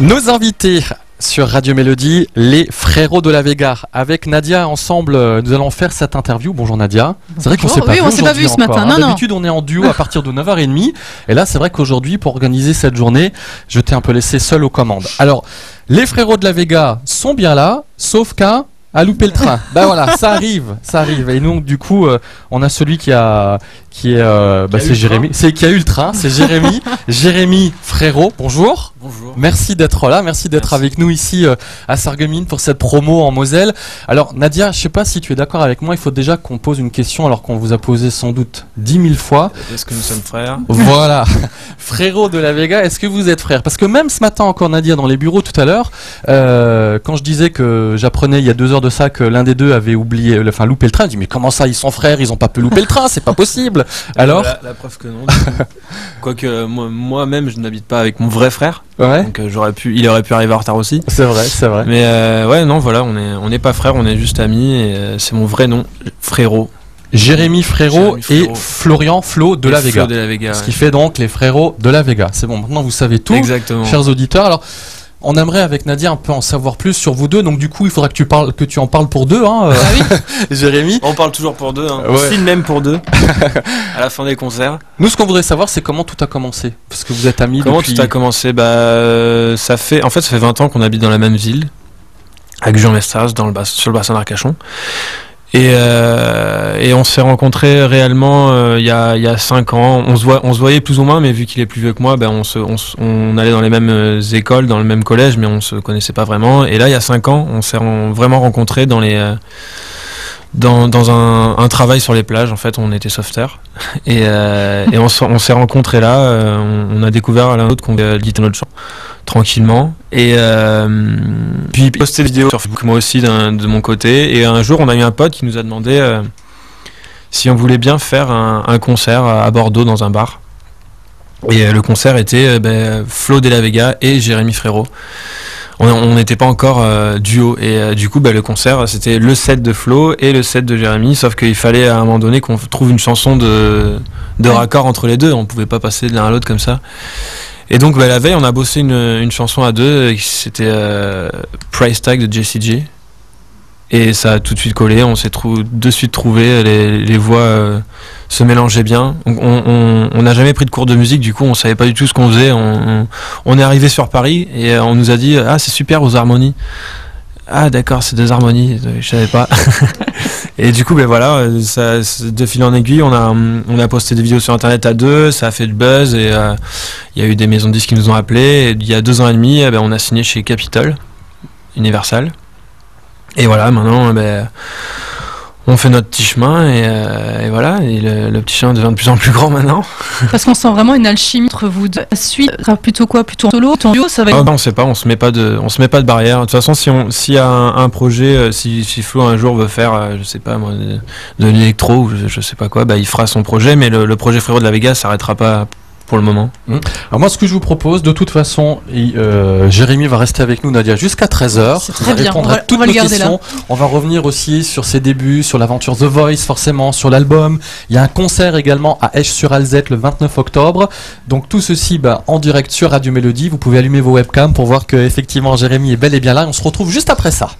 Nos invités sur Radio Mélodie, les frérots de la Vega. Avec Nadia, ensemble, euh, nous allons faire cette interview. Bonjour Nadia. C'est vrai qu'on s'est pas Oui, vu on s'est pas vu ce encore, matin. hein. D'habitude, on est en duo à partir de 9h30. Et là, c'est vrai qu'aujourd'hui, pour organiser cette journée, je t'ai un peu laissé seul aux commandes. Alors, les frérots de la Vega sont bien là, sauf qu'un a loupé le train. ben voilà, ça arrive, ça arrive. Et donc, du coup, euh, on a celui qui a, qui est, euh, bah, c'est le Jérémy, c'est qui a eu le train, c'est Jérémy, Jérémy Frérot. Bonjour. Bonjour. Merci d'être là, merci d'être avec nous ici euh, à Sarreguemines pour cette promo en Moselle. Alors Nadia, je sais pas si tu es d'accord avec moi, il faut déjà qu'on pose une question alors qu'on vous a posé sans doute dix mille fois. Est-ce que nous sommes frères? Voilà, frérot de la Vega, est-ce que vous êtes frères? Parce que même ce matin encore Nadia dans les bureaux tout à l'heure, euh, quand je disais que j'apprenais il y a deux heures de ça que l'un des deux avait oublié, enfin loupé le train, je dis mais comment ça ils sont frères, ils ont pas pu louper le train, c'est pas possible. Alors, la, la preuve que non. Quoique moi- moi-même, je n'habite pas avec mon vrai frère, ouais, donc euh, j'aurais pu, il aurait pu arriver en retard aussi. c'est vrai, c'est vrai. Mais euh, ouais, non, voilà, on est, on n'est pas frères, on est juste amis. Et euh, c'est mon vrai nom, frérot. Jérémy Frérot Jérémy Frérot. et Florian Flo de la Flo Vega. De la Vega. Ce ouais. qui fait donc les frérots de la Vega. C'est bon, maintenant vous savez tout, Exactement. chers auditeurs. Alors, on aimerait avec Nadia un peu en savoir plus sur vous deux. Donc du coup, il faudra que tu parles, que tu en parles pour deux, hein, euh, Jérémy. On parle toujours pour deux, hein. on signe même pour deux à la fin des concerts. Nous, ce qu'on voudrait savoir, c'est comment tout a commencé, parce que vous êtes amis Comment depuis. tout a commencé? Bah, euh, ça fait, en fait, ça fait 20 ans qu'on habite dans la même ville, à Gujan-Mestras, dans le bas- sur le bassin d'Arcachon. Et, euh, et on s'est rencontrés réellement euh, il y, a, il y a 5 ans. On se, voit, on se voyait plus ou moins, mais vu qu'il est plus vieux que moi, ben on, se, on, se- on allait dans les mêmes euh, écoles, dans le même collège, mais on se connaissait pas vraiment. Et là, il y a 5 ans, on s'est vraiment rencontrés dans les. euh, dans, dans un, un travail sur les plages, en fait, on était sauveteurs. Et, euh, et on, s'est rencontrés là, on, on a découvert l'un l'autre qu'on dit notre chant tranquillement. Et euh, puis posté des vidéos sur Facebook, moi aussi de mon côté. Et un jour, on a eu un pote qui nous a demandé euh, si on voulait bien faire un, un concert à Bordeaux dans un bar. Et euh, le concert était euh, ben, Flo de la Vega et Jérémy Frérot. On n'était pas encore euh, duo. Et euh, du coup, ben, le concert, c'était le set de Flo et le set de Jérémy. Sauf qu'il fallait à un moment donné qu'on trouve une chanson de, de Ouais. raccord entre les deux. On pouvait pas passer de l'un à l'autre comme ça. Et donc, ben, la veille, on a bossé une, chanson à deux. C'était euh, Price Tag de Jessie J. Et ça a tout de suite collé. On s'est de suite trouvé. Les, voix euh, se mélangeaient bien. On- n'a jamais pris de cours de musique. Du coup, on savait pas du tout ce qu'on faisait. On, on- on est arrivé sur Paris et euh, on nous a dit Ah, c'est super aux harmonies. Ah, d'accord, c'est des harmonies. Euh, Je savais pas. et du coup, ben voilà, euh, ça, de fil en aiguille, on a, on a posté des vidéos sur internet à deux. Ça a fait du buzz et euh, il y a eu des maisons de disques qui nous ont appelés. Il y a deux ans et demi, eh ben, on a signé chez Capitol, Universal. Et voilà, maintenant, eh ben, on fait notre petit chemin et, euh, et voilà, et le, le petit chemin devient de plus en plus grand maintenant. Parce qu'on sent vraiment une alchimie entre vous deux. La suite sera plutôt quoi? Plutôt en solo En duo? Ça va être. Ah, non, on sait pas, on se met pas de, on se met pas de barrière. De toute façon, si on, s'il y a un, un projet, euh, si, si Flo un jour veut faire, euh, je sais pas moi, de, de l'électro ou je, je sais pas quoi, bah il fera son projet, mais le, le projet frérot de la Vega s'arrêtera pas pour le moment. Alors moi, ce que je vous propose, de toute façon, il- euh, Jérémy va rester avec nous, Nadia, jusqu'à 13h. C'est très bien, répondre on va- à toutes on va nos questions. On va revenir aussi sur ses débuts, sur l'aventure The Voice, forcément, sur l'album. Il y a un concert également à Esch-sur-Alzette le 29 octobre. Donc tout ceci bah, en direct sur Radio Mélodie. Vous pouvez allumer vos webcams pour voir que effectivement Jérémy est bel et bien là. On se retrouve juste après ça.